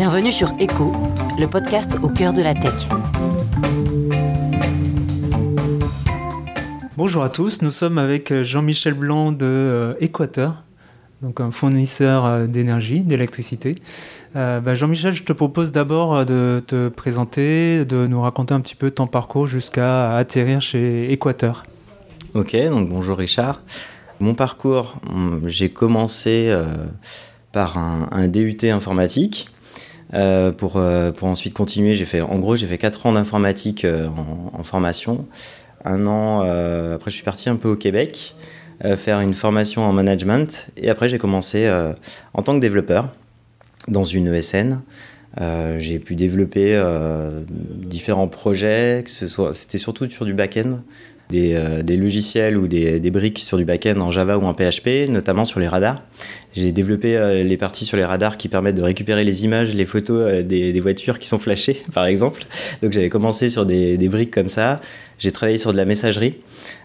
Bienvenue sur Echo, le podcast au cœur de la tech. Bonjour à tous, nous sommes avec euh, Jean-Michel Blanc de Équateur, euh, donc un fournisseur euh, d'énergie, d'électricité. Bah, Jean-Michel, je te propose d'abord de te présenter, de nous raconter un petit peu ton parcours jusqu'à atterrir chez Équateur. Ok, donc bonjour Richard. Mon parcours, hum, j'ai commencé par un, DUT informatique. Euh, pour, euh, pour ensuite continuer, j'ai fait, en gros, j'ai fait 4 ans d'informatique euh, en, formation. Un an, après, je suis parti un peu au Québec, faire une formation en management. Et après, j'ai commencé en tant que développeur dans une ESN. j'ai pu développer différents projets, que ce soit, c'était surtout sur du back-end, euh, des, logiciels ou des, briques sur du back-end en Java ou en PHP, notamment sur les radars. J'ai développé euh, les parties sur les radars qui permettent de récupérer les images, les photos euh, des, voitures qui sont flashées, par exemple. Donc j'avais commencé sur des, briques comme ça. J'ai travaillé sur de la messagerie,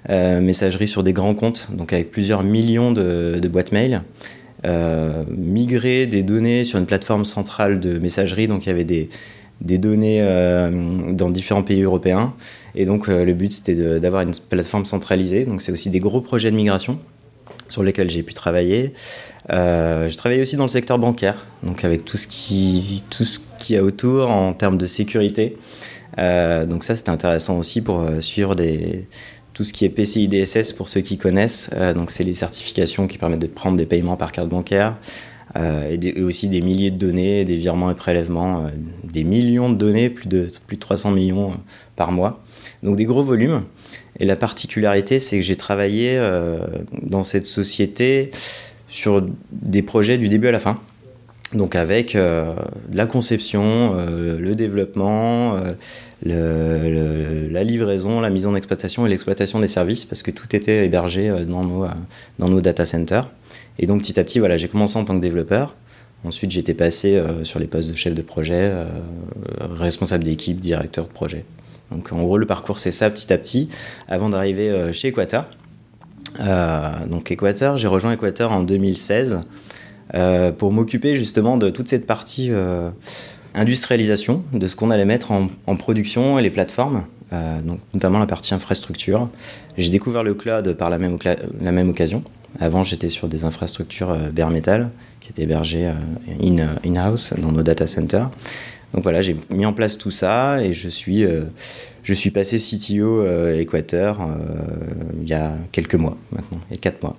messagerie sur des grands comptes, donc avec plusieurs millions de, boîtes mail. migrer des données sur une plateforme centrale de messagerie, donc il y avait des données dans différents pays européens. Et donc euh, le but c'était d'avoir une plateforme centralisée. Donc c'est aussi des gros projets de migration sur lesquels j'ai pu travailler. Euh, je travaillais aussi dans le secteur bancaire, donc avec tout ce qui tout ce qui a autour en termes de sécurité. Euh, donc ça c'était intéressant aussi pour euh, suivre des tout ce qui est PCI DSS pour ceux qui connaissent. donc c'est les certifications qui permettent de prendre des paiements par carte bancaire. Et, et, aussi des milliers de données, des virements et prélèvements, des millions de données, plus de, plus de 300 millions par mois. Donc des gros volumes. Et la particularité, c'est que j'ai travaillé euh, dans cette société sur des projets du début à la fin. Donc avec euh, la conception, euh, le développement, la livraison, la mise en exploitation et l'exploitation des services, parce que tout était hébergé dans nos, data centers. Et donc petit à petit, j'ai commencé en tant que développeur. Ensuite, j'étais passé sur les postes de chef de projet, responsable d'équipe, directeur de projet. Donc en gros, le parcours, c'est ça petit à petit, avant d'arriver euh, chez Equator. Euh, donc Equator, j'ai rejoint Equator en 2016 euh, pour m'occuper justement de toute cette partie industrialisation, de ce qu'on allait mettre en, production et les plateformes, donc notamment la partie infrastructure. J'ai découvert le cloud par la même, la même occasion. Avant, j'étais sur des infrastructures bare metal qui étaient hébergées in-house dans nos data centers. Donc voilà, j'ai mis en place tout ça et je suis, euh, je suis passé CTO euh, Équateur euh, il y a quelques mois maintenant, et quatre mois.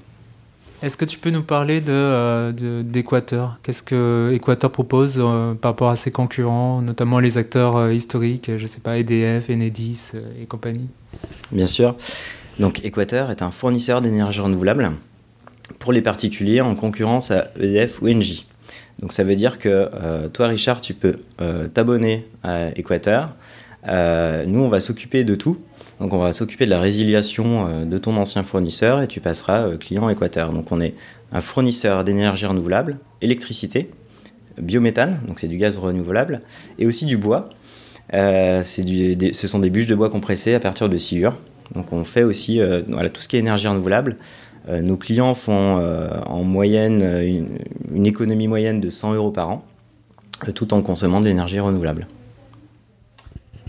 Est-ce que tu peux nous parler d'Équateur de, Qu'est-ce que Équateur propose par rapport à ses concurrents, notamment les acteurs historiques, je ne sais pas, EDF, Enedis et compagnie? Bien sûr. Donc Équateur est un fournisseur d'énergie renouvelable pour les particuliers en concurrence à EDF ou Engie. Donc ça veut dire que euh, toi, Richard, tu peux euh, t'abonner à Equator. Euh, nous, on va s'occuper de tout. Donc on va s'occuper de la résiliation de ton ancien fournisseur et tu passeras client Equator. Donc on est un fournisseur d'énergie renouvelable, électricité, biométhane, donc c'est du gaz renouvelable, et aussi du bois. Du, ce sont des bûches de bois compressées à partir de sciure. Donc on fait aussi tout ce qui est énergie renouvelable. Euh, nos clients font euh, en moyenne une, économie moyenne de 100 euros par an, euh, tout en consommant de l'énergie renouvelable.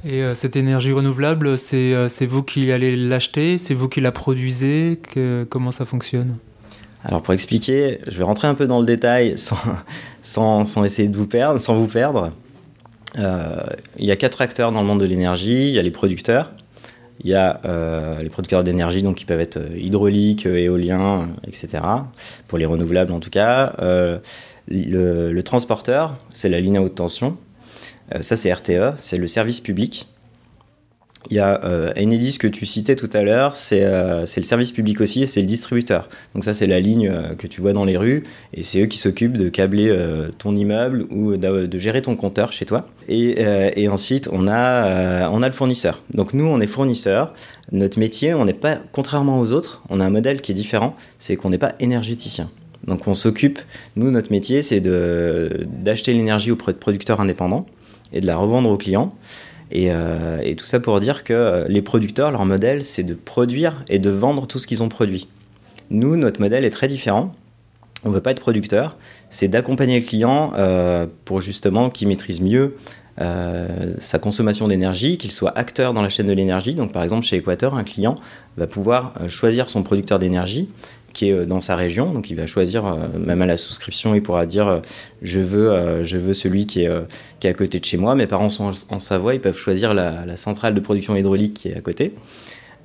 Et cette énergie renouvelable, c'est vous qui allez l'acheter, c'est vous qui la produisez, comment ça fonctionne? Alors pour expliquer, je vais rentrer un peu dans le détail sans, sans, essayer de vous perdre, sans vous perdre. il y a quatre acteurs dans le monde de l'énergie. Il y a les producteurs, il y a euh, les producteurs d'énergie, donc qui peuvent être euh, hydrauliques, euh, éoliens, etc. Pour les renouvelables en tout cas. le, transporteur, c'est la ligne à haute tension. ça, c'est RTE, c'est le service public. Il y a euh, Enedis que tu citais tout à l'heure, c'est le service public aussi c'est le distributeur. Donc ça c'est la ligne que tu vois dans les rues et c'est eux qui s'occupent de câbler ton immeuble ou de, gérer ton compteur chez toi. Et, ensuite on a le fournisseur. Donc nous on est fournisseur. Notre métier, on n'est pas, contrairement aux autres, on a un modèle qui est différent, c'est qu'on n'est pas énergéticien. Donc on s'occupe, nous notre métier c'est d'acheter l'énergie auprès de producteurs indépendants et de la revendre aux clients. Euh, et, tout ça pour dire que euh, les producteurs, leur modèle, c'est de produire et de vendre tout ce qu'ils ont produit. Nous, notre modèle est très différent. On ne veut pas être producteur. c'est d'accompagner le client pour justement qu'il maîtrise mieux sa consommation d'énergie, qu'il soit acteur dans la chaîne de l'énergie. Donc par exemple chez Equator, un client va pouvoir choisir son producteur d'énergie qui est euh, dans sa région. Donc il va choisir, euh, même à la souscription, il pourra dire euh, je veux, je veux celui qui est, qui est à côté de chez moi. Mes parents sont en Savoie, ils peuvent choisir la, centrale de production hydraulique qui est à côté.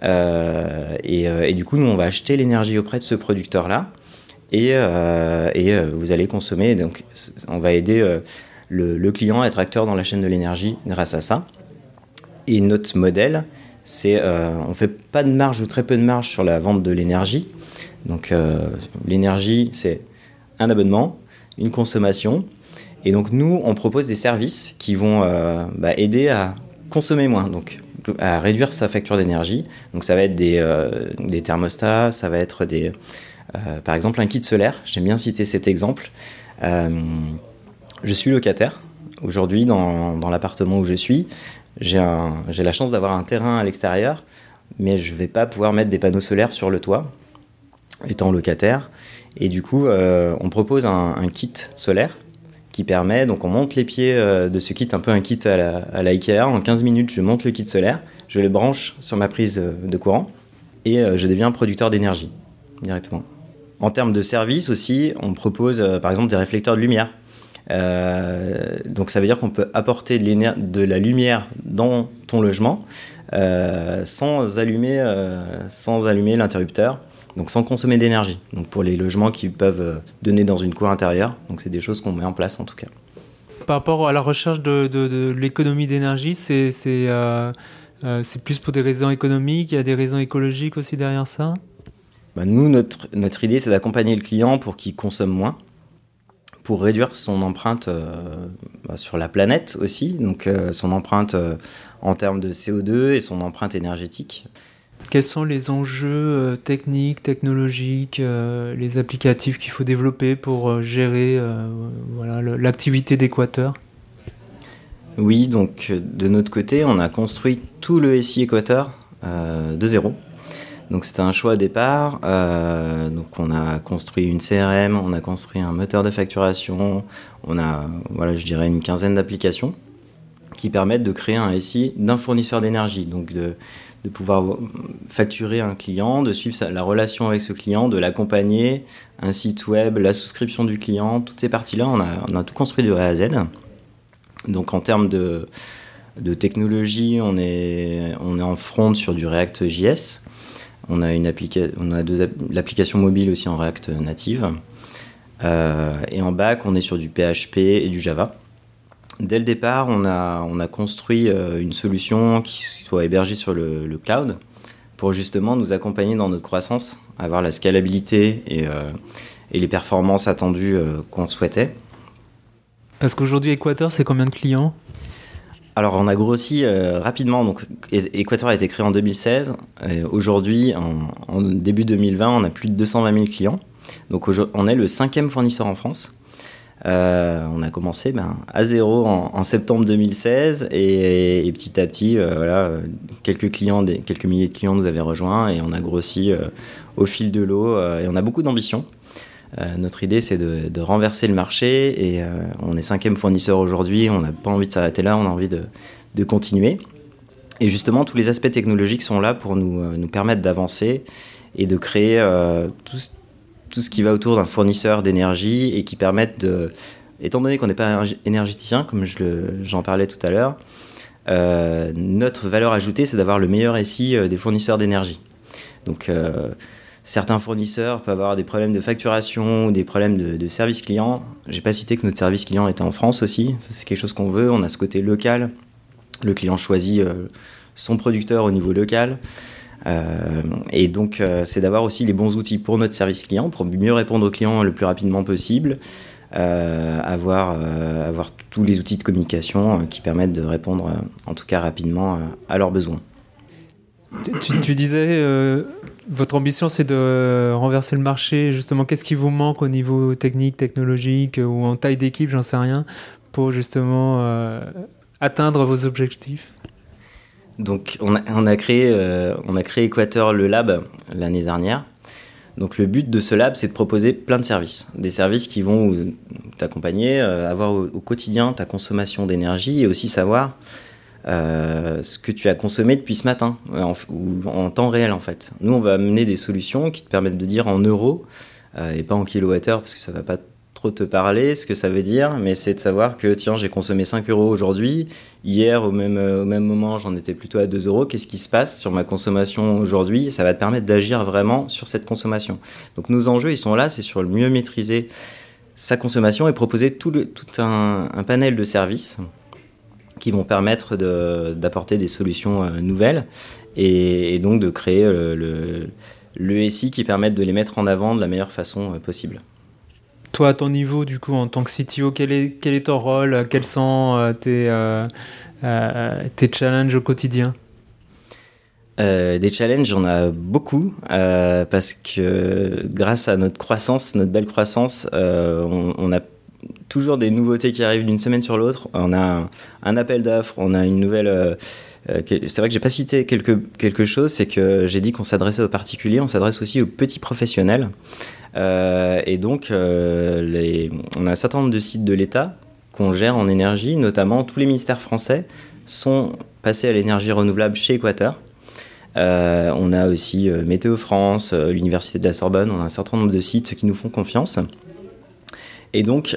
et, du coup, nous, on va acheter l'énergie auprès de ce producteur-là. Et, et vous allez consommer. Donc, on va aider le, client à être acteur dans la chaîne de l'énergie grâce à ça. Et notre modèle, c'est on fait pas de marge ou très peu de marge sur la vente de l'énergie. Donc euh, l'énergie, c'est un abonnement, une consommation. Et donc nous, on propose des services qui vont euh, bah, aider à consommer moins, donc à réduire sa facture d'énergie. Donc ça va être des, euh, thermostats, ça va être des, par exemple un kit solaire. J'aime bien citer cet exemple. je suis locataire aujourd'hui dans, dans l'appartement où je suis. J'ai la chance d'avoir un terrain à l'extérieur, mais je ne vais pas pouvoir mettre des panneaux solaires sur le toit étant locataire. Et du coup, euh, on propose un, kit solaire qui permet, donc on monte les pieds euh, de ce kit, un peu un kit à la, Ikea. En 15 minutes, je monte le kit solaire, je le branche sur ma prise euh, de courant et je deviens producteur d'énergie directement. En termes de services aussi, on propose par exemple des réflecteurs de lumière. donc ça veut dire qu'on peut apporter de, de, la lumière dans ton logement sans allumer, sans allumer l'interrupteur donc sans consommer d'énergie. Donc pour les logements qui peuvent euh, donner dans une cour intérieure, donc c'est des choses qu'on met en place en tout cas. Par rapport à la recherche de, l'économie d'énergie, euh, euh, c'est plus pour des raisons économiques, il y a des raisons écologiques aussi derrière ça? Bah, Nous, notre, notre idée, c'est d'accompagner le client pour qu'il consomme moins, pour réduire son empreinte bah, sur la planète aussi, donc son empreinte en termes de CO2 et son empreinte énergétique. Quels sont les enjeux euh, techniques, technologiques, euh, les applicatifs qu'il faut développer pour euh, gérer l'activité d'Équateur? Oui, donc de notre côté, on a construit tout le SI Équateur de zéro. Donc c'était un choix au départ. donc on a construit une CRM, on a construit un moteur de facturation, on a, voilà, je dirais une quinzaine d'applications qui permettent de créer un SI d'un fournisseur d'énergie. Donc de, de pouvoir facturer un client, de suivre la relation avec ce client, de l'accompagner, un site web, la souscription du client, toutes ces parties-là, on a, tout construit de A à Z. Donc en termes de, technologie, on est, en front sur du React JS. On a, une on a l'application mobile aussi en React native. Euh, et en back, on est sur du PHP et du Java. Dès le départ, on a, on a construit euh, une solution qui soit hébergée sur le, cloud pour justement nous accompagner dans notre croissance, avoir la scalabilité et, euh, et les performances attendues euh, qu'on souhaitait. Parce qu'aujourd'hui, Equator, c'est combien de clients? Alors, on a grossi rapidement. Donc, Equator a été créé en 2016. Aujourd'hui, en, en, début 2020, on a plus de 220 000 clients. Donc, on est le cinquième fournisseur en France. Euh, on a commencé ben, à zéro en, septembre 2016 et, petit à petit, euh, voilà, quelques clients, quelques milliers de clients nous avaient rejoints et on a grossi euh, au fil de l'eau et on a beaucoup d'ambition. notre idée, c'est de, renverser le marché et on est cinquième fournisseur aujourd'hui. On n'a pas envie de s'arrêter là, on a envie de, continuer. Et justement, tous les aspects technologiques sont là pour nous, nous permettre d'avancer et de créer tout, tout ce qui va autour d'un fournisseur d'énergie et qui permettent de, étant donné qu'on n'est pas énergéticien, comme j'en parlais tout à l'heure, euh, notre valeur ajoutée, c'est d'avoir le meilleur SI euh, des fournisseurs d'énergie. Donc, euh, certains fournisseurs peuvent avoir des problèmes de facturation ou des problèmes de, service client. J'ai pas cité que notre service client était en France aussi. C'est quelque chose qu'on veut. On a ce côté local. Le client choisit son producteur au niveau local. Euh, et donc, euh, c'est d'avoir aussi les bons outils pour notre service client, pour mieux répondre aux clients le plus rapidement possible. Euh, avoir, avoir tous les outils de communication qui permettent de répondre, en tout cas rapidement, à leurs besoins. Tu, disais, votre ambition, c'est de renverser le marché. Justement, qu'est-ce qui vous manque au niveau technique, technologique ou en taille d'équipe, j'en sais rien, pour justement atteindre vos objectifs? Donc on a, créé, euh, on a créé Equator le lab l'année dernière. Donc le but de ce lab, c'est de proposer plein de services. Des services qui vont t'accompagner, avoir au, quotidien ta consommation d'énergie et aussi savoir ce que tu as consommé depuis ce matin, en, ou en temps réel en fait. Nous, on va amener des solutions qui te permettent de dire en euros et pas en kilowattheure parce que ça va pas te parler, ce que ça veut dire, mais c'est de savoir que tiens, j'ai consommé 5 euros aujourd'hui, hier au même, au même moment j'en étais plutôt à 2 euros, qu'est-ce qui se passe sur ma consommation aujourd'hui? Ça va te permettre d'agir vraiment sur cette consommation. Donc nos enjeux, ils sont là, c'est sur le mieux maîtriser sa consommation et proposer tout, tout un, panel de services qui vont permettre d'apporter des solutions euh, nouvelles et, donc de créer le, le, le SI qui permettent de les mettre en avant de la meilleure façon euh, possible. Toi, à ton niveau, du coup, en tant que CTO, quel est, ton rôle Quels sont euh, tes, euh, euh, tes challenges au quotidien? Des challenges, on a beaucoup parce que grâce à notre croissance, notre belle croissance, on, a toujours des nouveautés qui arrivent d'une semaine sur l'autre. On a un, appel d'offres, on a une nouvelle. C'est vrai que j'ai pas cité quelque, quelque chose, c'est que j'ai dit qu'on s'adressait aux particuliers, on s'adresse aussi aux petits professionnels. Euh, et donc, euh, on a un certain nombre de sites de l'État qu'on gère en énergie, notamment tous les ministères français sont passés à l'énergie renouvelable chez Équateur. Euh, on a aussi Météo France, l'Université de la Sorbonne, on a un certain nombre de sites qui nous font confiance. Et donc,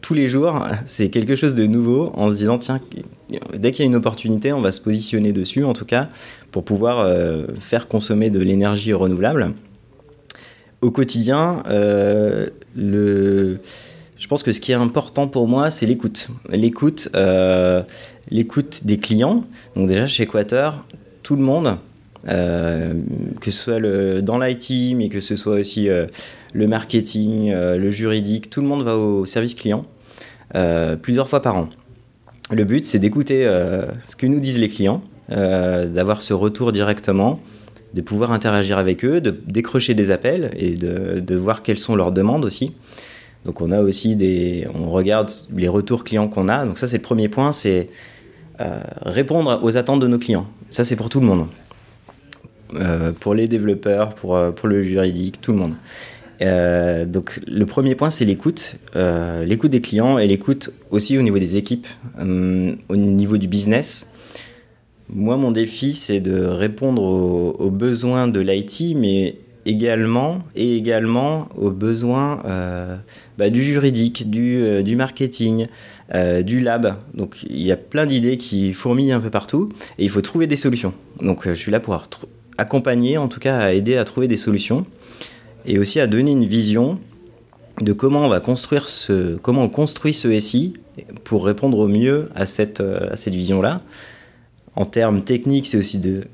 tous les jours, c'est quelque chose de nouveau en se disant, tiens, dès qu'il y a une opportunité, on va se positionner dessus, en tout cas, pour pouvoir faire consommer de l'énergie renouvelable au quotidien, euh, je pense que ce qui est important pour moi, c'est l'écoute. L'écoute, euh, des clients. Donc déjà chez Equator, tout le monde, euh, que ce soit dans l'IT, mais que ce soit aussi le marketing, le juridique, tout le monde va au service client plusieurs fois par an. Le but, c'est d'écouter ce que nous disent les clients, d'avoir ce retour directement de pouvoir interagir avec eux, de décrocher des appels et de, voir quelles sont leurs demandes aussi. Donc on a aussi des, on regarde les retours clients qu'on a. Donc ça c'est le premier point, c'est euh, répondre aux attentes de nos clients. Ça c'est pour tout le monde, euh, pour les développeurs, pour euh, pour le juridique, tout le monde. Donc le premier point c'est l'écoute, l'écoute des clients et l'écoute aussi au niveau des équipes, au niveau du business. Moi, mon défi, c'est de répondre aux, besoins de l'IT, mais également et également aux besoins euh, bah, du juridique, du, euh, du marketing, euh, du lab. Donc il y a plein d'idées qui fourmillent un peu partout et il faut trouver des solutions. Donc je suis là pour accompagner, en tout cas à aider à trouver des solutions et aussi à donner une vision de comment on va construire ce, comment on construit ce SI pour répondre au mieux à cette, à cette vision-là en termes techniques, c'est aussi de,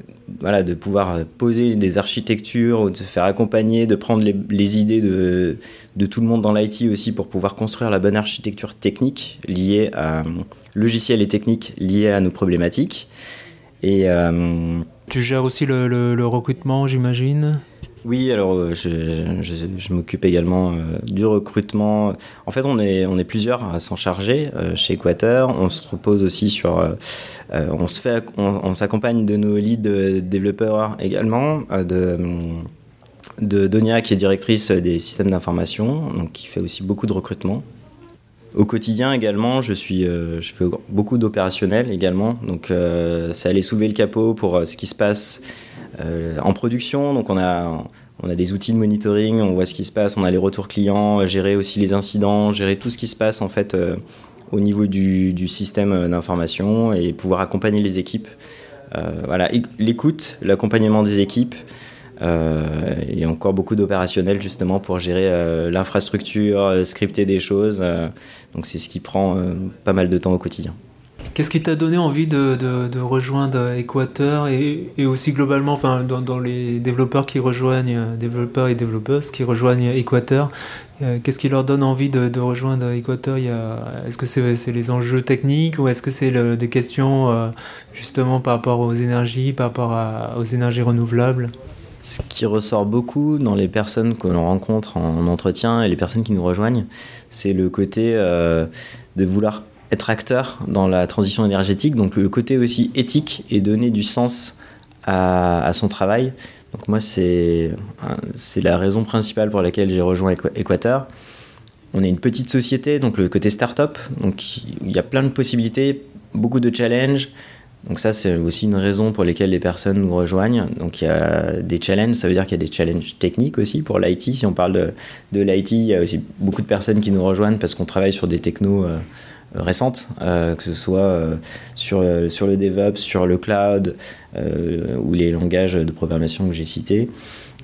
voilà, de pouvoir poser des architectures, de se faire accompagner, de prendre les, idées de, de, tout le monde dans l'IT aussi pour pouvoir construire la bonne architecture technique liée à logiciel et technique liée à nos problématiques. Et euh, tu gères aussi le, le recrutement, j'imagine? Oui, alors euh, je, m'occupe également euh, du recrutement. En fait, on est, on est plusieurs à s'en charger euh, chez Equator. On se repose aussi sur. on se fait, on, s'accompagne de nos lead développeurs également, de, de Donia qui est directrice des systèmes d'information, donc qui fait aussi beaucoup de recrutement. Au quotidien également, je, suis, je fais beaucoup d'opérationnel également. Donc, c'est aller soulever le capot pour ce qui se passe euh, en production, donc on a, on a des outils de monitoring, on voit ce qui se passe, on a les retours clients, gérer aussi les incidents, gérer tout ce qui se passe en fait euh, au niveau du, du système d'information et pouvoir accompagner les équipes. Euh, voilà, l'écoute, l'accompagnement des équipes. Euh, et encore beaucoup d'opérationnels justement pour gérer l'infrastructure, scripter des choses. donc c'est ce qui prend pas mal de temps au quotidien. Qu'est-ce qui t'a donné envie de, rejoindre Equator et, aussi globalement enfin, dans, les développeurs qui rejoignent, développeurs et développeuses qui rejoignent Equator euh, Qu'est-ce qui leur donne envie de, rejoindre Equator Est-ce que c'est les enjeux techniques ou est-ce que c'est des questions euh, justement par rapport aux énergies, par rapport aux énergies renouvelables? Ce qui ressort beaucoup dans les personnes que l'on rencontre en entretien et les personnes qui nous rejoignent, c'est le côté euh, de vouloir être acteur dans la transition énergétique, donc le côté aussi éthique et donner du sens à, son travail. Donc moi, c'est la raison principale pour laquelle j'ai rejoint Équateur. On est une petite société, donc le côté start-up, donc il y a plein de possibilités, beaucoup de challenges. Donc ça, c'est aussi une raison pour laquelle les personnes nous rejoignent. Donc il y a des challenges, ça veut dire qu'il y a des challenges techniques aussi pour l'IT. Si on parle de, de l'IT, il y a aussi beaucoup de personnes qui nous rejoignent parce qu'on travaille sur des technos euh, récentes, euh, que ce soit euh, sur, sur le DevOps, sur le cloud ou les langages de programmation que j'ai cités.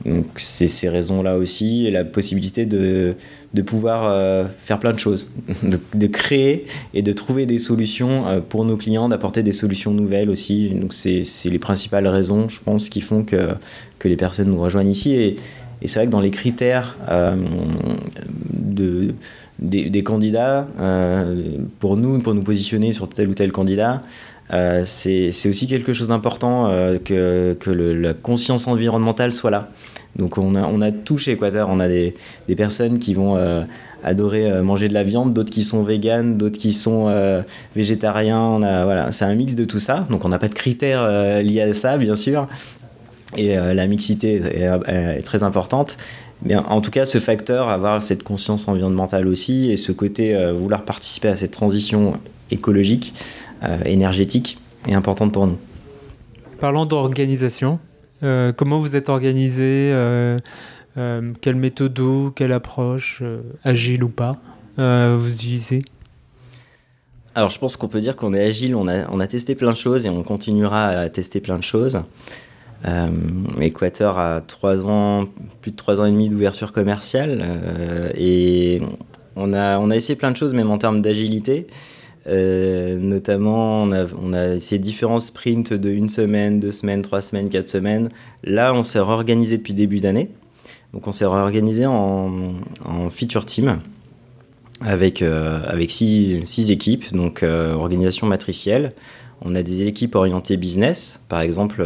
Donc c'est ces raisons-là aussi, et la possibilité de, de pouvoir euh, faire plein de choses, de, créer et de trouver des solutions euh, pour nos clients, d'apporter des solutions nouvelles aussi. Donc c'est les principales raisons, je pense, qui font que, que les personnes nous rejoignent ici. Et, et c'est vrai que dans les critères euh, de, des, candidats, pour nous, pour nous positionner sur tel ou tel candidat, c'est aussi quelque chose d'important que, que la conscience environnementale soit là. Donc on a, on a tout chez Équateur. On a des, personnes qui vont euh, adorer euh, manger de la viande, d'autres qui sont véganes, d'autres qui sont euh, végétariens. Voilà, c'est un mix de tout ça. Donc on n'a pas de critères liés à ça, bien sûr. Et la mixité est, très importante. Mais en tout cas, ce facteur, avoir cette conscience environnementale aussi, et ce côté vouloir participer à cette transition écologique, énergétique, est importante pour nous. Parlons d'organisation. Euh, comment vous êtes organisé euh, euh, Quelle méthode, quelle approche, agile ou pas, vous utilisez? Alors je pense qu'on peut dire qu'on est agile, on a, on a testé plein de choses et on continuera à tester plein de choses. Euh, Équateur a trois ans, plus de trois ans et demi d'ouverture commerciale et on a, on a essayé plein de choses même en termes d'agilité. Euh, notamment, on a, on essayé différents sprints de une semaine, deux semaines, trois semaines, quatre semaines. Là, on s'est réorganisé depuis début d'année. Donc, on s'est réorganisé en, feature team avec, euh, avec six, six, équipes, donc euh, organisation matricielle. On a des équipes orientées business, par exemple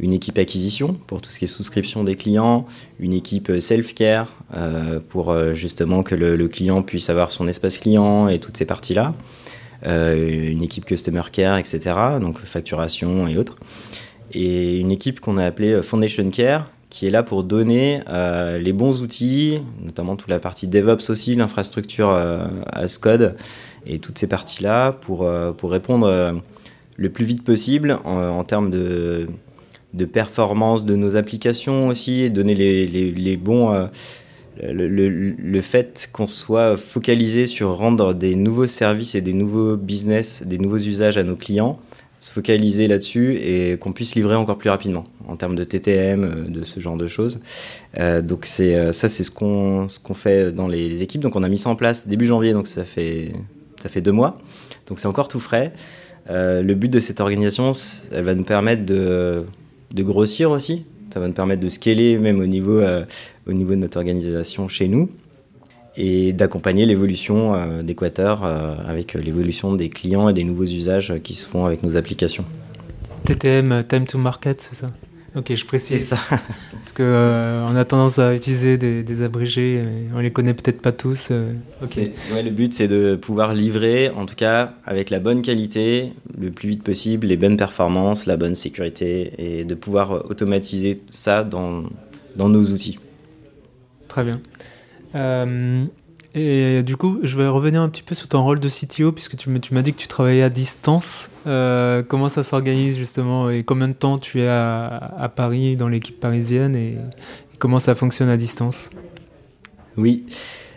une équipe acquisition pour tout ce qui est souscription des clients, une équipe self-care pour justement que le, client puisse avoir son espace client et toutes ces parties-là. Euh, une équipe Customer Care, etc., donc facturation et autres. Et une équipe qu'on a appelée Foundation Care, qui est là pour donner euh, les bons outils, notamment toute la partie DevOps aussi, l'infrastructure euh, as code et toutes ces parties-là pour, pour répondre le plus vite possible en, termes de, de, performance de nos applications aussi et donner les, les, les bons le, fait qu'on soit focalisé sur rendre des nouveaux services et des nouveaux business, des nouveaux usages à nos clients, se focaliser là-dessus et qu'on puisse livrer encore plus rapidement en termes de TTM, euh, de ce genre de choses. Euh, donc c'est euh, ça, c'est ce qu'on ce qu'on fait dans les, équipes. Donc on a mis ça en place début janvier, donc ça fait ça fait deux mois. Donc c'est encore tout frais. le but de cette organisation, elle va nous permettre de, de grossir aussi, ça va nous permettre de scaler même au niveau, euh, au niveau de notre organisation chez nous et d'accompagner l'évolution euh, euh, avec l'évolution des clients et des nouveaux usages qui se font avec nos applications. TTM, Time to Market, c'est ça? Ok, je précise. ça. Parce qu'on euh, on a tendance à utiliser des, abrégés, on les connaît peut-être pas tous. Euh, ouais, le but, c'est de pouvoir livrer, en tout cas, avec la bonne qualité, le plus vite possible, les bonnes performances, la bonne sécurité, et de pouvoir automatiser ça dans, dans nos outils. Très bien. Euh, et du coup, je vais revenir un petit peu sur ton rôle de CTO, puisque tu m'as dit que tu travaillais à distance. Euh, comment ça s'organise justement et combien de temps tu es à, Paris dans l'équipe parisienne et, comment ça fonctionne à distance? Oui,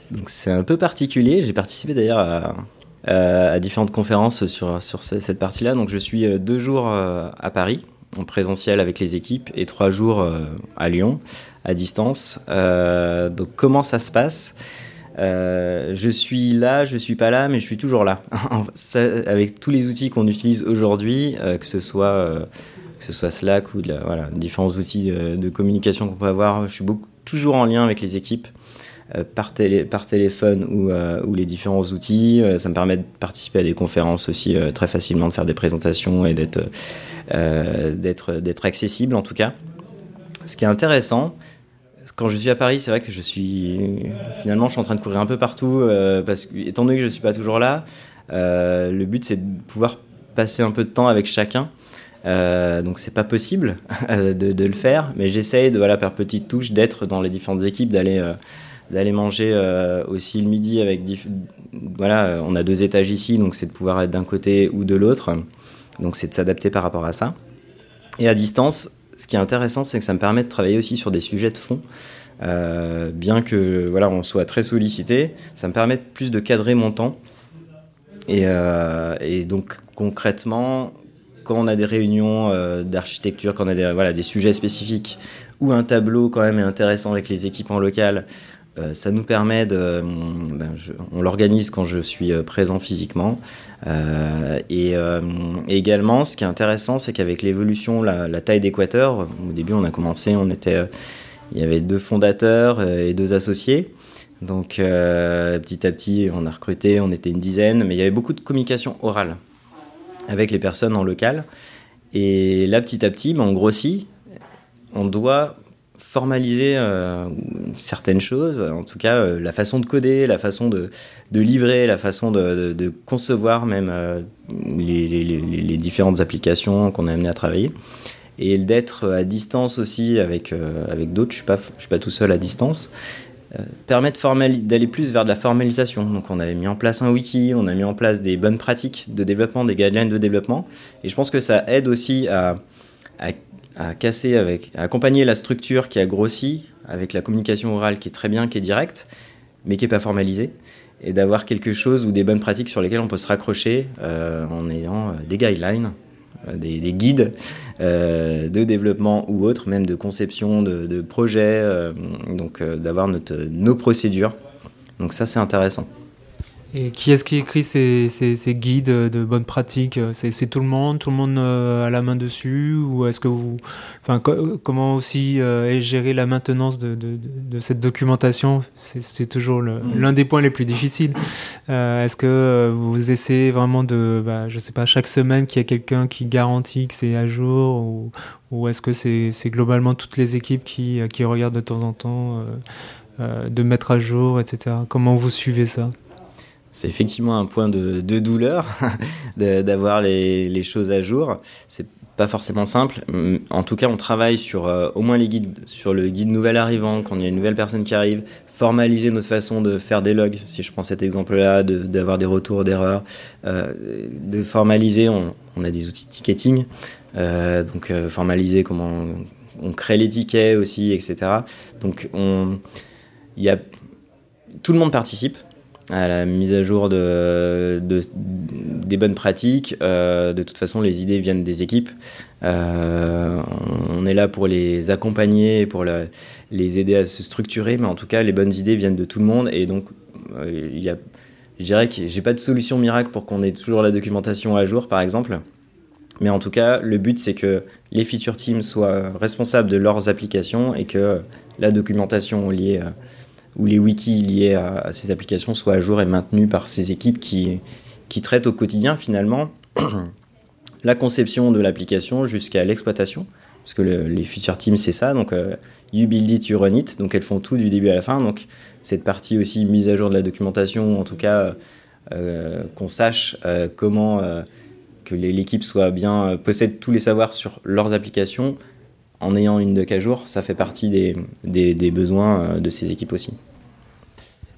donc c'est un peu particulier. J'ai participé d'ailleurs à, différentes conférences sur, cette partie-là. Donc je suis euh, deux jours euh, à Paris en présentiel avec les équipes et trois jours à Lyon à distance. donc comment ça se passe? Euh, je suis là, je suis pas là, mais je suis toujours là. avec tous les outils qu'on utilise aujourd'hui, euh, que ce soit euh, que ce soit Slack ou différents outils de, communication qu'on peut avoir, je suis toujours en lien avec les équipes par, télé, par téléphone ou, les différents outils. ça me permet de participer à des conférences aussi très facilement, de faire des présentations et d'être accessible en tout cas. Ce qui est intéressant, quand je suis à Paris, c'est vrai que je suis finalement je suis en train de courir un peu partout euh, parce que étant donné que je ne suis pas toujours là, euh, le but c'est de pouvoir passer un peu de temps avec chacun. Euh, donc c'est pas possible de, de, le faire, mais j'essaye de voilà par petites touches d'être dans les différentes équipes, d'aller d'aller manger aussi le midi avec voilà on a deux étages ici donc c'est de pouvoir être d'un côté ou de l'autre donc c'est de s'adapter par rapport à ça et à distance ce qui est intéressant c'est que ça me permet de travailler aussi sur des sujets de fond euh, bien que voilà, on soit très sollicité, ça me permet plus de cadrer mon temps. Et, euh, et donc concrètement, quand on a des réunions euh, d'architecture, quand on a des, voilà, des sujets spécifiques, ou un tableau quand même est intéressant avec les équipes en local, ça nous permet de. Ben, on l'organise quand je suis présent physiquement. Euh, et, également, ce qui est intéressant, c'est qu'avec l'évolution, la, taille d'Équateur, au début, on a commencé, on était il y avait deux fondateurs euh, et deux associés. Donc euh, petit à petit, on a recruté, on était une dizaine, mais il y avait beaucoup de communication orale avec les personnes en local. Et là, petit à petit, ben, on grossit. On doit formaliser euh, certaines choses, en tout cas la façon de coder, la façon de, livrer, la façon de, concevoir même les, les, différentes applications qu'on a amené à travailler et d'être à distance aussi avec, euh, avec d'autres, je ne suis, suis, pas tout seul à distance, euh, permet d'aller plus vers de la formalisation. Donc on avait mis en place un wiki, on a mis en place des bonnes pratiques de développement, des guidelines de développement, et je pense que ça aide aussi à, casser, avec, à accompagner la structure qui a grossi, avec la communication orale qui est très bien, qui est directe, mais qui n'est pas formalisée et d'avoir quelque chose ou des bonnes pratiques sur lesquelles on peut se raccrocher euh, en ayant des guidelines euh, des, guides euh, de développement ou autres, même de conception de, euh, donc d'avoir nos procédures. Donc ça, c'est intéressant. Et qui est-ce qui écrit ces, ces, guides de bonnes pratiques? C'est, tout le monde? Tout le monde a la main dessus? Ou est-ce que vous. Enfin, comment aussi est gérée la maintenance de, de, de cette documentation? C'est, toujours mm. l'un des points les plus difficiles. est-ce que vous essayez vraiment de. Bah, je sais pas, chaque semaine qu'il y a quelqu'un qui garantit que c'est à jour? Ou, ou est-ce que c'est, globalement toutes les équipes qui, qui regardent de temps en temps de mettre à jour, etc. Comment vous suivez ça? C'est effectivement un point de, douleur d'avoir les, choses à jour. C'est pas forcément simple. En tout cas, on travaille sur euh, au moins les guides, sur le guide nouvel arrivant, quand il y a une nouvelle personne qui arrive, formaliser notre façon de faire des logs, si je prends cet exemple-là, d'avoir des retours d'erreurs, euh, de formaliser, on, a des outils de ticketing, euh, donc formaliser comment on, crée les tickets aussi, etc. Donc on, y a, tout le monde participe à la mise à jour de, des bonnes pratiques. Euh, de toute façon, les idées viennent des équipes. Euh, on est là pour les accompagner, pour les aider à se structurer, mais en tout cas, les bonnes idées viennent de tout le monde. Et donc, euh, je dirais que j'ai pas de solution miracle pour qu'on ait toujours la documentation à jour, par exemple. Mais en tout cas, le but, c'est que les feature teams soient responsables de leurs applications et que la documentation liée où les wikis liés à, ces applications soient à jour et maintenus par ces équipes qui, qui traitent au quotidien finalement la conception de l'application jusqu'à l'exploitation. Parce que les future teams, c'est ça. Donc, euh, you build it, you run it. Donc, elles font tout du début à la fin. Donc, cette partie aussi mise à jour de la documentation, en tout cas, euh, qu'on sache euh, comment que l'équipe soit bien, possède tous les savoirs sur leurs applications, en ayant une de à jour, ça fait partie des, des, besoins euh, de ces équipes aussi.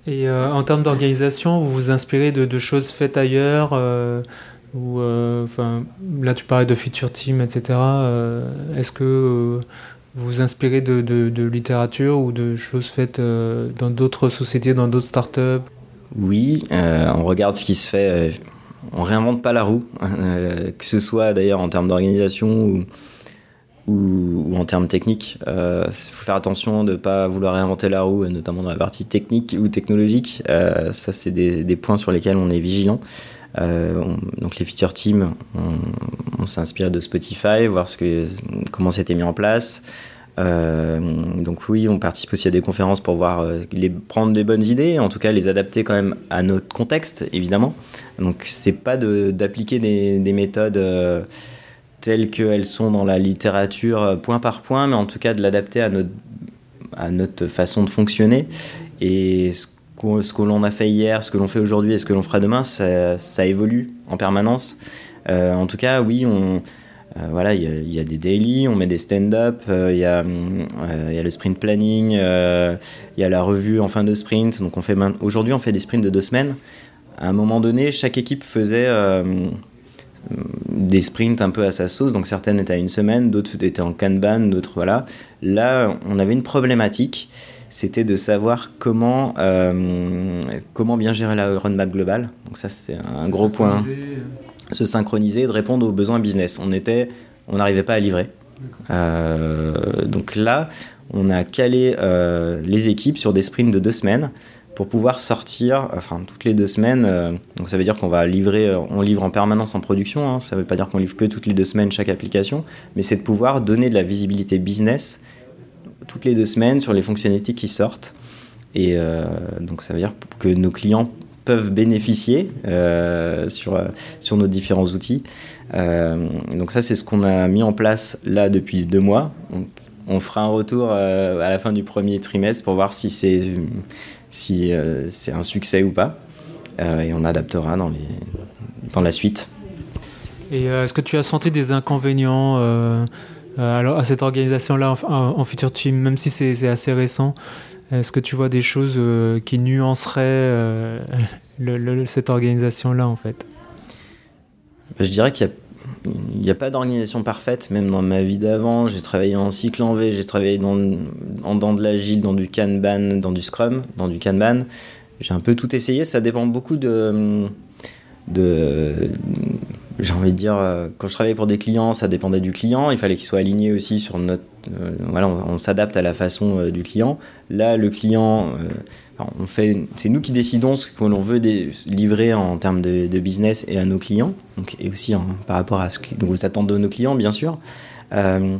Et euh, en termes d'organisation, vous vous inspirez de, choses faites ailleurs euh, ou, enfin, Là, tu parlais de feature team, etc. Est-ce que vous vous inspirez de, de, littérature ou de choses faites dans d'autres sociétés, dans d'autres startups? Oui, on regarde ce qui se fait. on réinvente pas la roue, que ce soit d'ailleurs en termes d'organisation ou ou, en termes techniques. Il euh, faut faire attention de ne pas vouloir réinventer la roue, notamment dans la partie technique ou technologique. Euh, ça, c'est des, points sur lesquels on est vigilant. Euh, donc les feature teams, on, s'est inspiré de Spotify, voir ce que, comment c'était mis en place. donc oui, on participe aussi à des conférences pour voir prendre des bonnes idées, en tout cas les adapter quand même à notre contexte, évidemment. Donc c'est pas d'appliquer des, méthodes telles qu'elles sont dans la littérature euh, point par point, mais en tout cas de l'adapter à notre, à notre façon de fonctionner. Et ce que, l'on a fait hier, ce que l'on fait aujourd'hui et ce que l'on fera demain, ça, évolue en permanence. Euh, en tout cas, oui, on, voilà, il y, a des daily, on met des stand-up, il y, a le sprint planning, il y a la revue en fin de sprint. Donc on fait aujourd'hui on fait des sprints de deux semaines. À un moment donné, chaque équipe faisait des sprints un peu à sa sauce, donc certaines étaient à une semaine, d'autres étaient en Kanban, d'autres voilà. Là, on avait une problématique, c'était de savoir comment, euh, comment bien gérer la roadmap globale. Donc ça, c'est un gros point. Euh. Se synchroniser, de répondre aux besoins business. On était, on n'arrivait pas à livrer. Euh, donc là, on a calé les équipes sur des sprints de deux semaines pour pouvoir sortir, enfin toutes les deux semaines. Euh, donc ça veut dire qu'on va livrer, euh, on livre en permanence en production. Hein, ça ne veut pas dire qu'on livre que toutes les deux semaines chaque application, mais c'est de pouvoir donner de la visibilité business toutes les deux semaines sur les fonctionnalités qui sortent. Et euh, donc ça veut dire que nos clients peuvent bénéficier sur, sur nos différents outils. donc ça c'est ce qu'on a mis en place là depuis deux mois. On fera un retour à la fin du premier trimestre pour voir si c'est si euh, c'est un succès ou pas. Euh, et on adaptera dans, les, dans la suite. Et euh, est-ce que tu as senti des inconvénients alors, à cette organisation-là en, Future Team, même si c'est assez récent? Est-ce que tu vois des choses qui nuanceraient cette organisation-là en fait? Je dirais qu'il y a il n'y a pas d'organisation parfaite, même dans ma vie d'avant. J'ai travaillé en cycle en V, j'ai travaillé dans, en, dans de l'agile, dans du Kanban, dans du Scrum, dans du Kanban. J'ai un peu tout essayé. Ça dépend beaucoup de. j'ai envie de dire, quand je travaillais pour des clients, ça dépendait du client. Il fallait qu'il soit aligné aussi sur notre. Euh, voilà, on, s'adapte à la façon euh, du client. Là, le client. Euh, on fait, c'est nous qui décidons ce que l'on veut livrer en termes de, business et à nos clients, donc, et aussi hein, par rapport à ce que nous attendons de nos clients, bien sûr. Euh,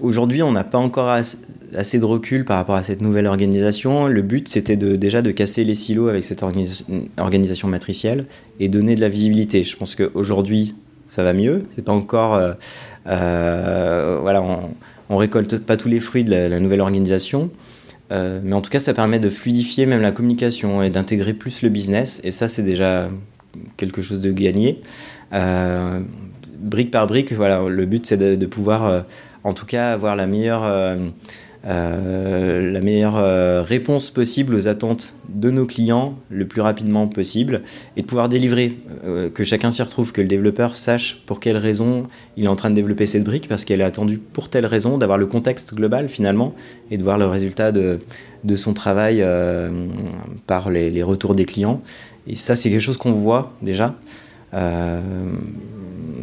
aujourd'hui, on n'a pas encore assez de recul par rapport à cette nouvelle organisation. Le but, c'était déjà de casser les silos avec cette organisation matricielle et donner de la visibilité. Je pense qu'aujourd'hui, ça va mieux. C'est pas encore, euh, euh, voilà, on, on récolte pas tous les fruits de la nouvelle organisation. Euh, mais en tout cas, ça permet de fluidifier même la communication et d'intégrer plus le business. Et ça, c'est déjà quelque chose de gagné. Euh, brique par brique, voilà, le but, c'est de, pouvoir, euh, en tout cas, avoir la meilleure euh, la meilleure euh, réponse possible aux attentes de nos clients le plus rapidement possible et de pouvoir délivrer, euh, que chacun s'y retrouve, que le développeur sache pour quelle raison il est en train de développer cette brique parce qu'elle est attendue pour telle raison, d'avoir le contexte global finalement et de voir le résultat de, son travail par les, retours des clients. Et ça, c'est quelque chose qu'on voit déjà.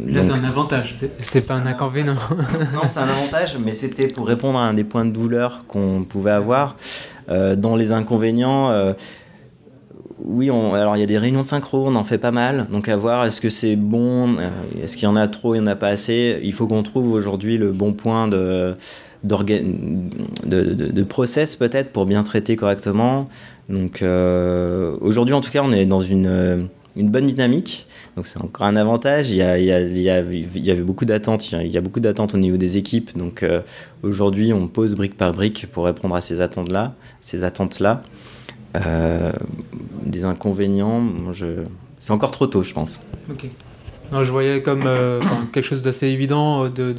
Là, c'est un avantage, c'est pas un inconvénient. non, c'est un avantage, mais c'était pour répondre à un des points de douleur qu'on pouvait avoir. Euh, dans les inconvénients, euh, oui, on, alors il y a des réunions de synchro, on en fait pas mal. Donc à voir, est-ce que c'est bon euh, Est-ce qu'il y en a trop Il n'y en a pas assez? Il faut qu'on trouve aujourd'hui le bon point de, de, de, de, process peut-être pour bien traiter correctement. Donc aujourd'hui, en tout cas, on est dans une, une bonne dynamique. Donc c'est encore un avantage. Il y, a, il, y a, il, y avait beaucoup d'attentes. Il y a beaucoup d'attentes au niveau des équipes. Donc euh, aujourd'hui, on pose brique par brique pour répondre à ces attentes-là. Ces attentes-là. Euh, des inconvénients, c'est encore trop tôt, je pense. Ok. Non, je voyais comme euh, quelque chose d'assez évident de,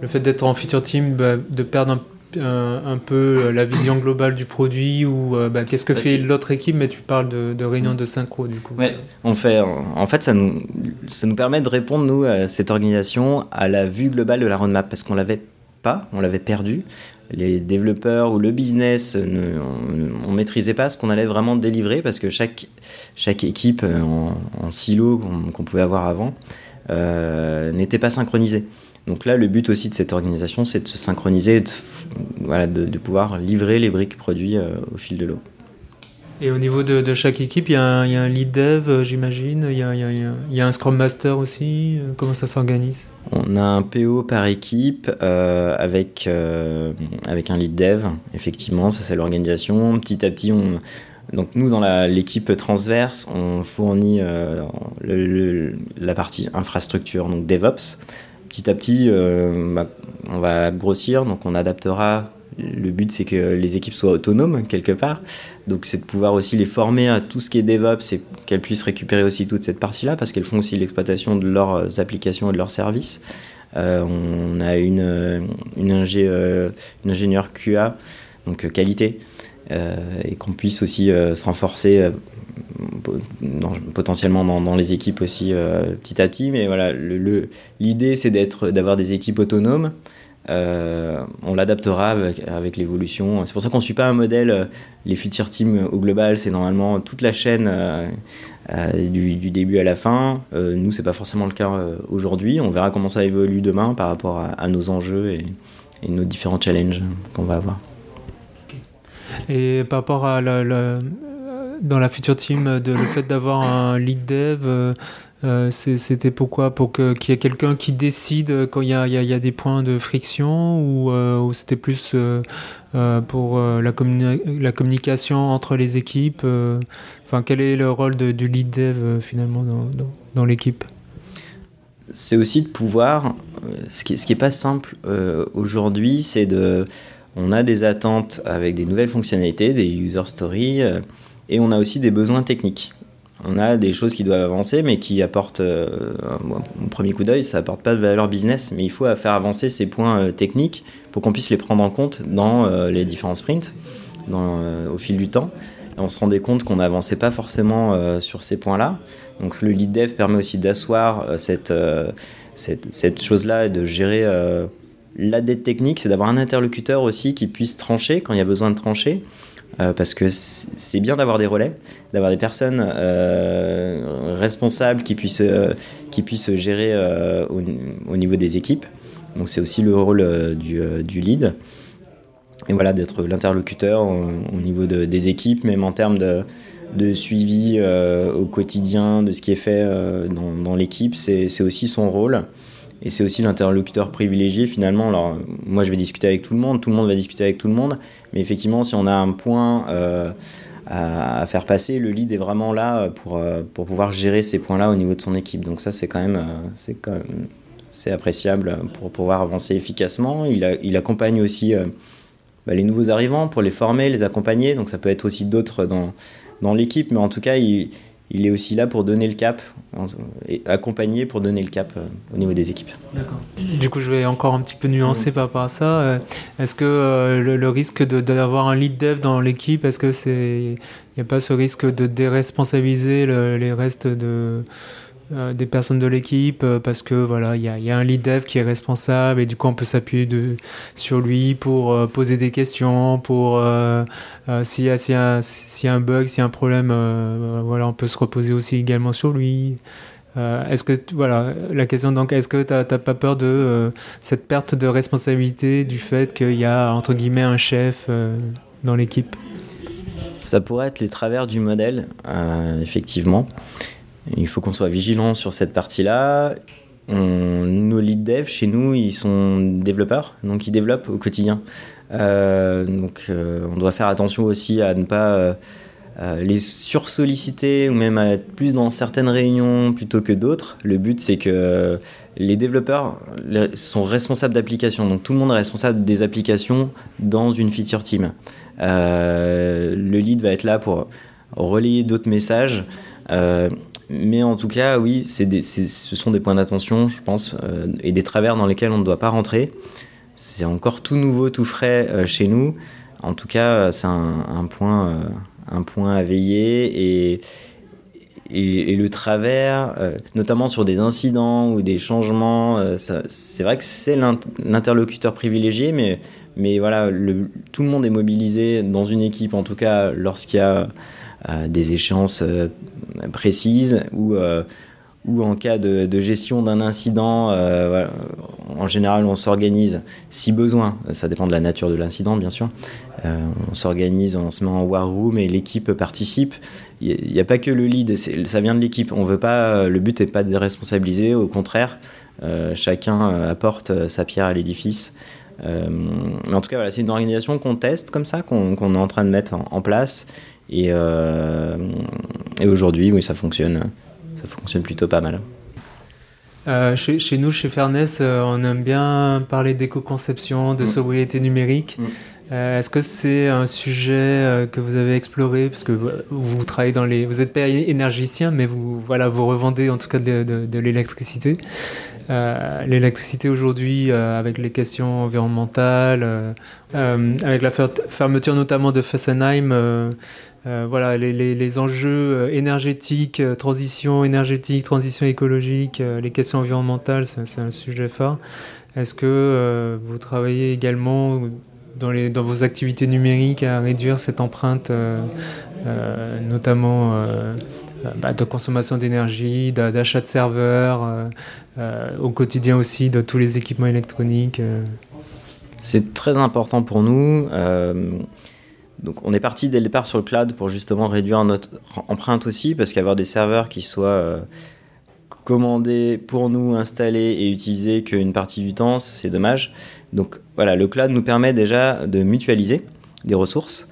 le fait d'être en feature team, bah, de perdre un un, peu euh, la vision globale du produit ou euh, bah, qu'est-ce que bah, fait l'autre équipe, mais tu parles de, de réunion de synchro du coup. Ouais, on fait, en fait, ça nous, ça nous permet de répondre, nous, à cette organisation, à la vue globale de la roadmap parce qu'on l'avait pas, on l'avait perdu. Les développeurs ou le business, ne, on ne maîtrisait pas ce qu'on allait vraiment délivrer parce que chaque, chaque équipe euh, en, silo qu'on pouvait avoir avant n'était pas synchronisée. Donc là, le but aussi de cette organisation, c'est de se synchroniser, de, voilà, de, pouvoir livrer les briques produits euh, au fil de l'eau. Et au niveau de, chaque équipe, il y, a un, lead dev, euh, j'imagine, il, y, a, un Scrum Master aussi. Euh, comment ça s'organise? On a un PO par équipe avec, avec un lead dev, effectivement, ça c'est l'organisation. Petit à petit, on, donc nous, dans l'équipe transverse, on fournit la partie infrastructure, donc DevOps petit à petit, euh, bah, on va grossir, donc on adaptera. Le but, c'est que les équipes soient autonomes quelque part. Donc, c'est de pouvoir aussi les former à tout ce qui est DevOps et qu'elles puissent récupérer aussi toute cette partie-là parce qu'elles font aussi l'exploitation de leurs applications et de leurs services. on a une, une ingénieure QA, donc qualité, et qu'on puisse aussi se renforcer potentiellement dans, les équipes aussi petit à petit. Mais voilà, l'idée c'est d'avoir des équipes autonomes. Euh, on l'adaptera avec, l'évolution. C'est pour ça qu'on ne suit pas un modèle. Euh, les future teams au global, c'est normalement toute la chaîne euh, du, début à la fin. nous, c'est pas forcément le cas aujourd'hui. On verra comment ça évolue demain par rapport à, nos enjeux et, nos différents challenges qu'on va avoir. Et par rapport à dans la future team, de, le fait d'avoir un lead dev euh, c'était pourquoi? Pour qu'il y ait quelqu'un qui décide quand il y, a, des points de friction ou, euh, c'était plus euh, pour la, communication entre les équipes Enfin, quel est le rôle du lead dev finalement dans, l'équipe? C'est aussi de pouvoir. Ce qui, n'est pas simple aujourd'hui, c'est de. On a des attentes avec des nouvelles fonctionnalités, des user stories, et on a aussi des besoins techniques on a des choses qui doivent avancer, mais qui apportent, euh, au premier coup d'œil, ça apporte pas de valeur business, mais il faut faire avancer ces points euh, techniques pour qu'on puisse les prendre en compte dans euh, les différents sprints, au fil du temps. on se rendait compte qu'on n'avançait pas forcément sur ces points-là. Donc le lead dev permet aussi d'asseoir cette, cette chose-là et de gérer la dette technique, c'est d'avoir un interlocuteur aussi qui puisse trancher quand il y a besoin de trancher. Euh, parce que c'est bien d'avoir des relais, d'avoir des personnes euh, responsables qui puissent, euh, qui puissent gérer au, niveau des équipes. Donc c'est aussi le rôle du, lead. Et voilà, d'être l'interlocuteur au, niveau des équipes, même en termes de, suivi au quotidien de ce qui est fait dans l'équipe, c'est aussi son rôle. Et c'est aussi l'interlocuteur privilégié finalement. Alors moi je vais discuter avec tout le monde, tout le monde va discuter avec tout le monde, mais effectivement si on a un point euh, à, faire passer, le lead est vraiment là pour, euh, pour pouvoir gérer ces points-là au niveau de son équipe. Donc ça c'est quand même, euh, c'est c'est appréciable pour pouvoir avancer efficacement. Il accompagne aussi bah, les nouveaux arrivants pour les former, les accompagner. Donc ça peut être aussi d'autres dans, dans l'équipe, mais en tout cas il il est aussi là pour donner le cap, et accompagner pour donner le cap euh, au niveau des équipes. D'accord. Du coup, je vais encore un petit peu nuancer par rapport à ça. Euh, est-ce que euh, le, risque d'avoir un lead dev dans l'équipe, est-ce que c'est, il n'y a pas ce risque de déresponsabiliser les restes de euh, des personnes de l'équipe euh, parce que voilà il y a, un lead dev qui est responsable et du coup on peut s'appuyer sur lui pour euh, poser des questions pour s'il y, y, a un bug s'il y a un problème voilà on peut se reposer aussi également sur lui. Est-ce que voilà la question donc est-ce que tu n'as pas peur de cette perte de responsabilité du fait qu'il y a entre guillemets un chef dans l'équipe? Ça pourrait être les travers du modèle effectivement il faut qu'on soit vigilant sur cette partie-là. nos lead dev chez nous, ils sont développeurs, donc ils développent au quotidien. Euh, donc euh, on doit faire attention aussi à ne pas euh, les sursolliciter ou même à être plus dans certaines réunions plutôt que d'autres. Le but c'est que les développeurs sont responsables d'applications, donc tout le monde est responsable des applications dans une feature team. le lead va être là pour relayer d'autres messages. Mais en tout cas, oui, ce sont des points d'attention, je pense, euh, et des travers dans lesquels on ne doit pas rentrer. C'est encore tout nouveau, tout frais euh, chez nous. En tout cas, euh, c'est un, point, un point à veiller. Et, le travers, notamment sur des incidents ou des changements, c'est vrai que c'est l'interlocuteur privilégié, mais, voilà, tout le monde est mobilisé dans une équipe, en tout cas lorsqu'il y a des échéances précises ou euh, ou en cas de, gestion d'un incident, euh, en général, on s'organise si besoin. Ça dépend de la nature de l'incident, bien sûr. Euh, on s'organise, on se met en war room et l'équipe participe. Il n'y a, pas que le lead, ça vient de l'équipe. On veut pas. Le but n'est pas de responsabiliser, au contraire, chacun apporte sa pierre à l'édifice. mais en tout cas, c'est une organisation qu'on teste comme ça, qu'on est en train de mettre en place et, euh, et aujourd'hui, oui, ça fonctionne, ça fonctionne plutôt pas mal. Euh, chez, chez, nous, chez Fairness, euh, on aime bien parler d'éco-conception, de mm. sobriété numérique. Mm. Est-ce que c'est un sujet que vous avez exploré? Parce que vous travaillez dans les, vous n'êtes pas énergicien, mais vous voilà, vous revendez en tout cas de, de, de l'électricité. L'électricité aujourd'hui avec les questions environnementales, avec la fermeture notamment de Fessenheim. voilà les, enjeux énergétiques, transition énergétique, transition écologique, les questions environnementales, c'est un sujet fort. Est-ce que vous travaillez également dans, les, dans vos activités numériques à réduire cette empreinte, euh, euh, notamment euh, bah, de consommation d'énergie, d'achat de serveurs, au quotidien aussi de tous les équipements électroniques C'est très important pour nous. donc on est parti dès le départ sur le cloud pour justement réduire notre empreinte aussi, parce qu'avoir des serveurs qui soient commandés pour nous, installés et utilisés qu'une partie du temps, c'est dommage. Donc voilà, le cloud nous permet déjà de mutualiser des ressources.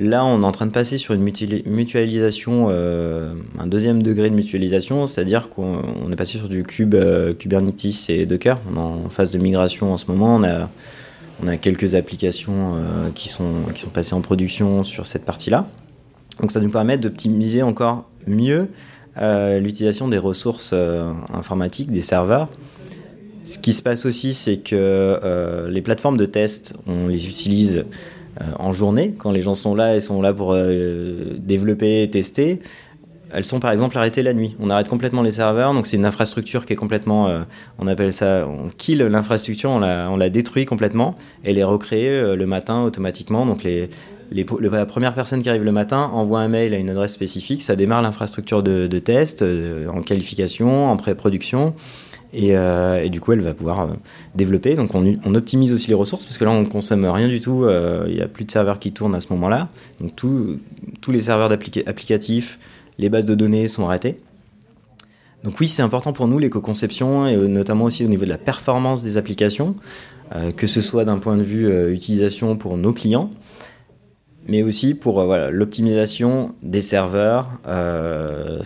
Là, on est en train de passer sur une mutualisation, euh, un deuxième degré de mutualisation, c'est-à-dire qu'on est passé sur du cube, euh, Kubernetes et Docker. On est en phase de migration en ce moment. On a, quelques applications euh, qui, sont, qui sont passées en production sur cette partie-là. Donc ça nous permet d'optimiser encore mieux l'utilisation des ressources informatiques, des serveurs, ce qui se passe aussi, c'est que les plateformes de test, on les utilise en journée, quand les gens sont là et sont là pour euh, développer, tester. Elles sont par exemple arrêtées la nuit. On arrête complètement les serveurs, donc c'est une infrastructure qui est complètement, on appelle ça, on kill l'infrastructure, on la, détruit complètement, et elle est recréée le matin automatiquement. Donc les, les, la première personne qui arrive le matin envoie un mail à une adresse spécifique, ça démarre l'infrastructure de, test en qualification, en pré-production. Euh, et, du coup, elle va pouvoir euh, développer. Donc, on, optimise aussi les ressources parce que là, on ne consomme rien du tout. Euh, il n'y a plus de serveurs qui tournent à ce moment-là. Donc, tous les serveurs applicatifs, les bases de données sont arrêtés. Donc, oui, c'est important pour nous l'éco-conception et notamment aussi au niveau de la performance des applications, que ce soit d'un point de vue utilisation pour nos clients, mais aussi pour euh, l'optimisation des serveurs. Euh,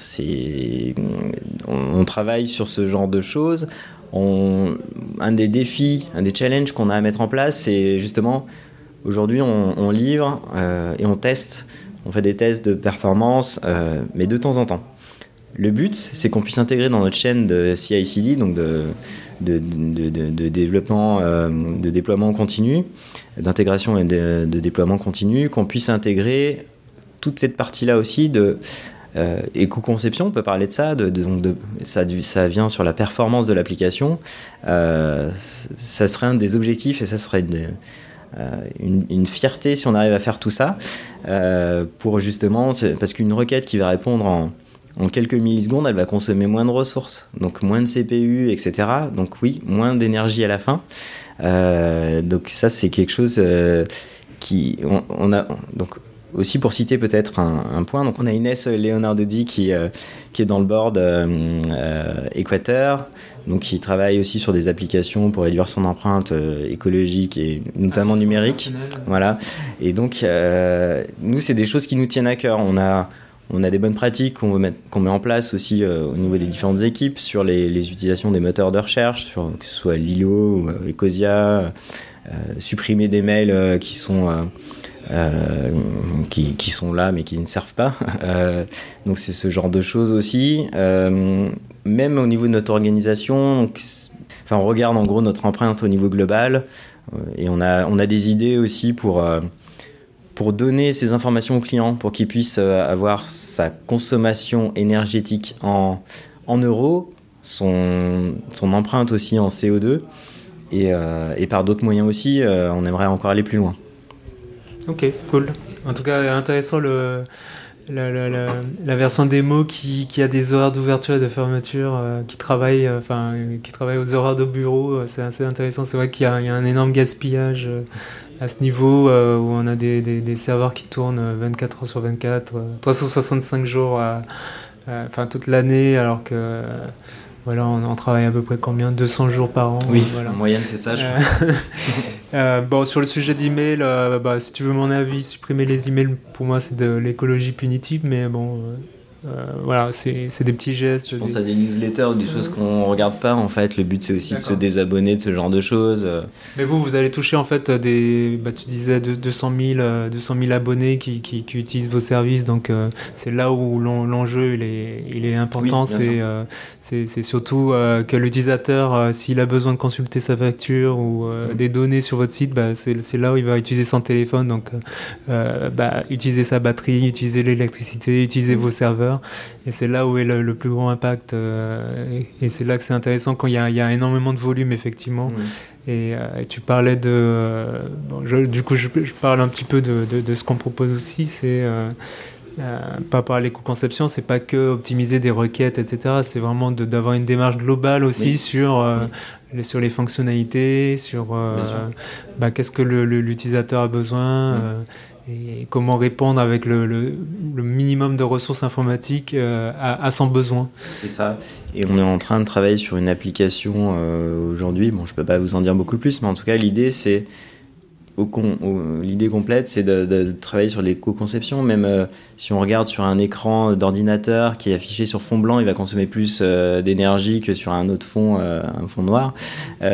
on, travaille sur ce genre de choses. un des défis, un des challenges qu'on a à mettre en place, c'est justement aujourd'hui on, livre euh, et on teste, on fait des tests de performance, mais de temps en temps. Le but, c'est qu'on puisse intégrer dans notre chaîne de CI/CD, donc de, de, développement, euh, de déploiement continu, d'intégration et de, déploiement continu, qu'on puisse intégrer toute cette partie-là aussi de euh, éco-conception, on peut parler de ça, de, ça, ça, vient sur la performance de l'application. Euh, ça serait un des objectifs et ça serait une, une, fierté si on arrive à faire tout ça pour justement, parce qu'une requête qui va répondre en en quelques millisecondes, elle va consommer moins de ressources, donc moins de CPU, etc. Donc oui, moins d'énergie à la fin. Euh, donc ça, c'est quelque chose euh, qui... On, a, donc aussi pour citer peut-être un, point, donc on a Inès Leonardo Di qui, euh, qui est dans le board Équateur, donc qui travaille aussi sur des applications pour réduire son empreinte écologique et notamment numérique. Voilà. Et donc nous, c'est des choses qui nous tiennent à cœur. On a on a des bonnes pratiques qu'on met en place aussi euh, au niveau des différentes équipes sur les, utilisations des moteurs de recherche, sur, que ce soit Lilo ou euh, Ecosia, euh, supprimer des mails qui sont qui, sont là mais qui ne servent pas. donc c'est ce genre de choses aussi. même au niveau de notre organisation, enfin, on regarde en gros notre empreinte au niveau global et on a, on a des idées aussi pour pour donner ces informations au client, pour qu'il puisse euh, avoir sa consommation énergétique en, euros, son, empreinte aussi en CO2, et, euh, et par d'autres moyens aussi, euh, on aimerait encore aller plus loin. Ok, cool. En tout cas, intéressant la, version démo qui, qui, a des horaires d'ouverture et de fermeture, qui, travaille, enfin, qui travaille aux horaires de bureau. C'est assez intéressant. C'est vrai qu'il y, a un énorme gaspillage à ce niveau euh, où on a des, des, serveurs qui tournent 24 heures sur 24, 365 euh, jours, enfin toute l'année, alors que voilà, on, travaille à peu près combien? 200 jours par an. Oui, en moyenne, c'est ça, je crois. bon, sur le sujet d'email, bah, si tu veux mon avis, supprimer les emails, pour moi, c'est de l'écologie punitive, mais bon, euh, voilà, c'est des petits gestes. Je pense à des newsletters ou des choses qu'on regarde pas. En fait, le but c'est aussi de se désabonner de ce genre de choses. Mais vous, vous allez toucher en fait des, bah, tu disais 200 000, 200 000 abonnés qui, qui, utilisent vos services. Donc euh, c'est là où l'enjeu il est, il est important. Euh, c'est c'est surtout que l'utilisateur, s'il a besoin de consulter sa facture ou mm. des données sur votre site, bah, c'est là où il va utiliser son téléphone. Donc bah, utiliser sa batterie, utiliser l'électricité, utiliser mm. vos serveurs. Et c'est là où est le, plus grand impact. Euh, et, c'est là que c'est intéressant quand il y, a, énormément de volume, effectivement. Euh, et, tu parlais de. Euh, du coup, je, parle un petit peu de, de, ce qu'on propose aussi. C'est. par rapport à l'éco-conception, c'est pas que optimiser des requêtes, etc. C'est vraiment d'avoir une démarche globale aussi sur, les, sur les fonctionnalités, sur bah, qu'est-ce que l'utilisateur a besoin comment répondre avec le, minimum de ressources informatiques euh, à, son besoin. C'est ça. Et on est en train de travailler sur une application euh, aujourd'hui. Bon, je peux pas vous en dire beaucoup plus, mais en tout cas, l'idée, c'est l'idée complète, c'est de, travailler sur l'éco-conception. Même euh, si on regarde sur un écran d'ordinateur qui est affiché sur fond blanc, il va consommer plus d'énergie que sur un autre fond, un fond noir.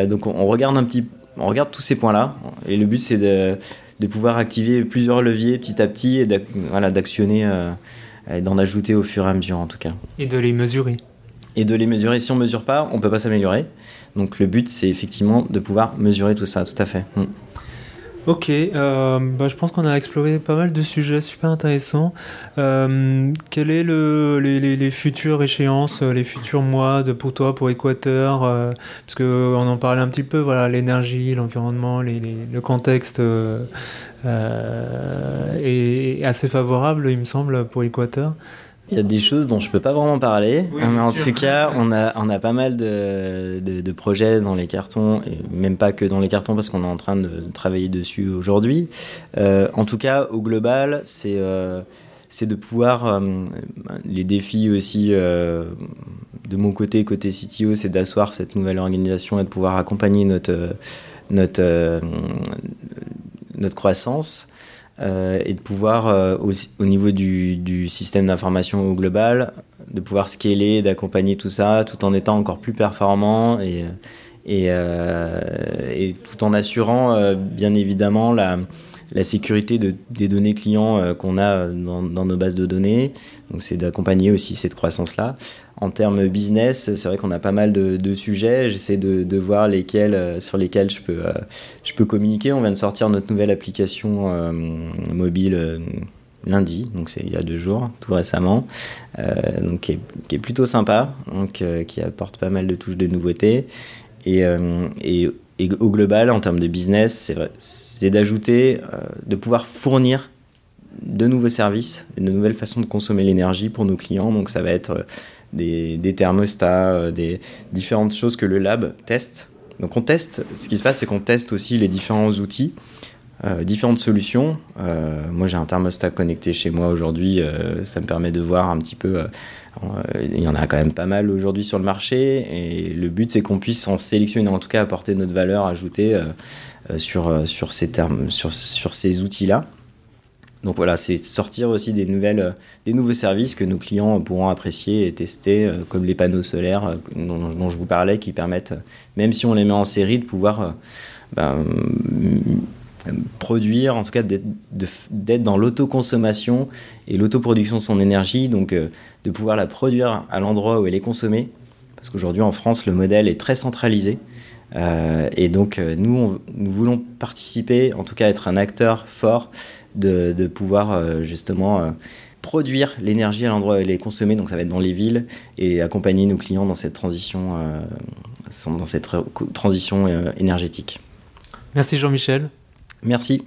donc on, on, regarde un petit, on regarde tous ces points-là. Et le but, c'est de de pouvoir activer plusieurs leviers petit à petit et d'actionner, euh, d'en ajouter au fur et à mesure en tout cas. Et de les mesurer. Et de les mesurer. Si on ne mesure pas, on ne peut pas s'améliorer. Donc le but, c'est effectivement de pouvoir mesurer tout ça, tout à fait. Mm. Ok, euh, bah, je pense qu'on a exploré pas mal de sujets super intéressants. Euh, quels est le, les, les, futures échéances, les futurs mois de, pour toi, pour Équateur euh, Parce qu'on en parlait un petit peu, voilà, l'énergie, l'environnement, le contexte euh, est assez favorable, il me semble, pour Équateur. Il y a des choses dont je peux pas vraiment parler, mais en tout cas, on a, on a pas mal de, de, projets dans les cartons, et même pas que dans les cartons parce qu'on est en train de travailler dessus aujourd'hui. Euh, en tout cas, au global, c'est euh, c'est de pouvoir, euh, les défis aussi de mon côté, côté CTO, c'est d'asseoir cette nouvelle organisation et de pouvoir accompagner notre, notre, notre croissance. Euh, et de pouvoir, euh, au, niveau du, système d'information au global, de pouvoir scaler, d'accompagner tout ça, tout en étant encore plus performant et, euh, tout en assurant bien évidemment la, sécurité de, des données clients qu'on a dans, dans, nos bases de données. Donc c'est d'accompagner aussi cette croissance-là. En termes business, c'est vrai qu'on a pas mal de, sujets. J'essaie de, voir lesquels, euh, sur lesquels je peux, euh, je peux communiquer. On vient de sortir notre nouvelle application euh, mobile lundi, donc c'est il y a deux jours, tout récemment, donc qui est, plutôt sympa, donc qui apporte pas mal de touches de nouveautés. Et, et, et au global, en termes de business, c'est d'ajouter, de pouvoir fournir de nouveaux services, de nouvelles façons de consommer l'énergie pour nos clients. Donc ça va être des, thermostats, euh, des différentes choses que le lab teste. Donc on teste, ce qui se passe c'est qu'on teste aussi les différents outils, euh, différentes solutions. Euh, moi j'ai un thermostat connecté chez moi aujourd'hui, ça me permet de voir un petit peu, il y en a quand même pas mal aujourd'hui sur le marché, et le but c'est qu'on puisse en sélectionner, en tout cas apporter notre valeur ajoutée sur, sur ces, sur ces outils-là. Donc voilà, c'est sortir aussi des, nouvelles, euh, des nouveaux services que nos clients pourront apprécier et tester, euh, comme les panneaux solaires euh, dont, je vous parlais, qui permettent, même si on les met en série, de pouvoir ben, produire, en tout cas d'être dans l'autoconsommation et l'autoproduction de son énergie, donc de pouvoir la produire à l'endroit où elle est consommée. Parce qu'aujourd'hui en France, le modèle est très centralisé. et donc nous, nous voulons participer, en tout cas être un acteur fort de, pouvoir euh, justement euh, produire l'énergie à l'endroit où elle est consommée, donc ça va être dans les villes, et accompagner nos clients dans cette transition, euh, dans cette transition énergétique. Merci Jean-Michel. Merci.